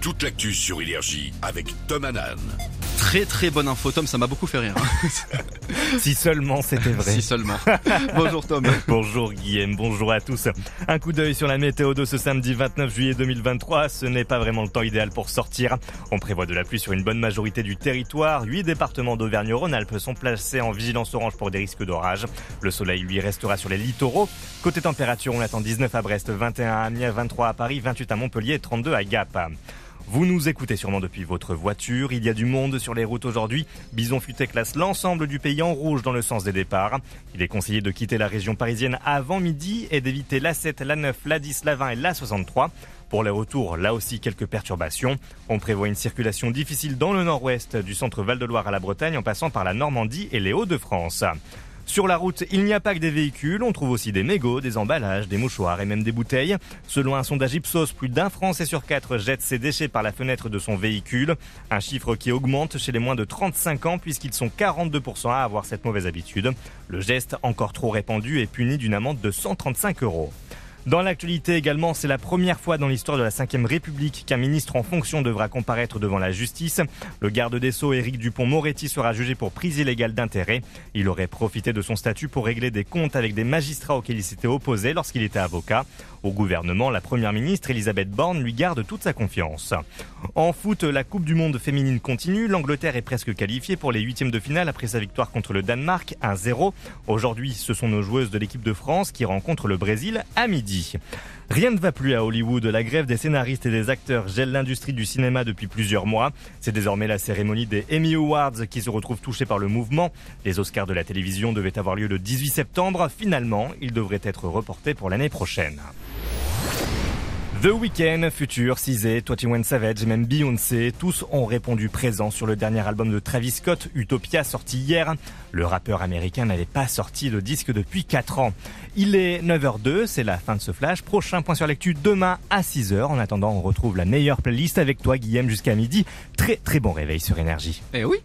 Toute l'actu sur Énergie avec Tom Hanan. Très très bonne info, Tom, ça m'a beaucoup fait rire. si seulement c'était vrai. Si seulement. bonjour Tom. Bonjour Guillaume, bonjour à tous. Un coup d'œil sur la météo de ce samedi 29 juillet 2023. Ce n'est pas vraiment le temps idéal pour sortir. On prévoit de la pluie sur une bonne majorité du territoire. Huit départements d'Auvergne-Rhône-Alpes sont placés en vigilance orange pour des risques d'orage. Le soleil lui restera sur les littoraux. Côté température, on attend 19 à Brest, 21 à Amiens, 23 à Paris, 28 à Montpellier et 32 à Gap. Vous nous écoutez sûrement depuis votre voiture. Il y a du monde sur les routes aujourd'hui. Bison Futé classe l'ensemble du pays en rouge dans le sens des départs. Il est conseillé de quitter la région parisienne avant midi et d'éviter l'A7, l'A9, l'A10, l'A20 et l'A63. Pour les retours, là aussi quelques perturbations. On prévoit une circulation difficile dans le nord-ouest du centre Val-de-Loire à la Bretagne en passant par la Normandie et les Hauts-de-France. Sur la route, il n'y a pas que des véhicules, on trouve aussi des mégots, des emballages, des mouchoirs et même des bouteilles. Selon un sondage Ipsos, plus d'un Français sur quatre jette ses déchets par la fenêtre de son véhicule. Un chiffre qui augmente chez les moins de 35 ans puisqu'ils sont 42% à avoir cette mauvaise habitude. Le geste, encore trop répandu, est puni d'une amende de 135 euros. Dans l'actualité également, c'est la première fois dans l'histoire de la Ve République qu'un ministre en fonction devra comparaître devant la justice. Le garde des Sceaux, Éric Dupont-Moretti, sera jugé pour prise illégale d'intérêt. Il aurait profité de son statut pour régler des comptes avec des magistrats auxquels il s'était opposé lorsqu'il était avocat. Au gouvernement, la première ministre Elisabeth Borne lui garde toute sa confiance. En foot, la Coupe du Monde féminine continue. L'Angleterre est presque qualifiée pour les huitièmes de finale après sa victoire contre le Danemark 1-0. Aujourd'hui, ce sont nos joueuses de l'équipe de France qui rencontrent le Brésil à midi. Rien ne va plus à Hollywood. La grève des scénaristes et des acteurs gèle l'industrie du cinéma depuis plusieurs mois. C'est désormais la cérémonie des Emmy Awards qui se retrouve touchée par le mouvement. Les Oscars de la télévision devaient avoir lieu le 18 septembre. Finalement, ils devraient être reportés pour l'année prochaine. The Weeknd, Future, Cizé, One Savage et même Beyoncé, tous ont répondu présent sur le dernier album de Travis Scott, Utopia, sorti hier. Le rappeur américain n'avait pas sorti de disque depuis 4 ans. Il est 9h02, c'est la fin de ce flash. Prochain point sur lecture demain à 6h. En attendant, on retrouve la meilleure playlist avec toi, Guillaume, jusqu'à midi. Très très bon réveil sur Énergie. Eh oui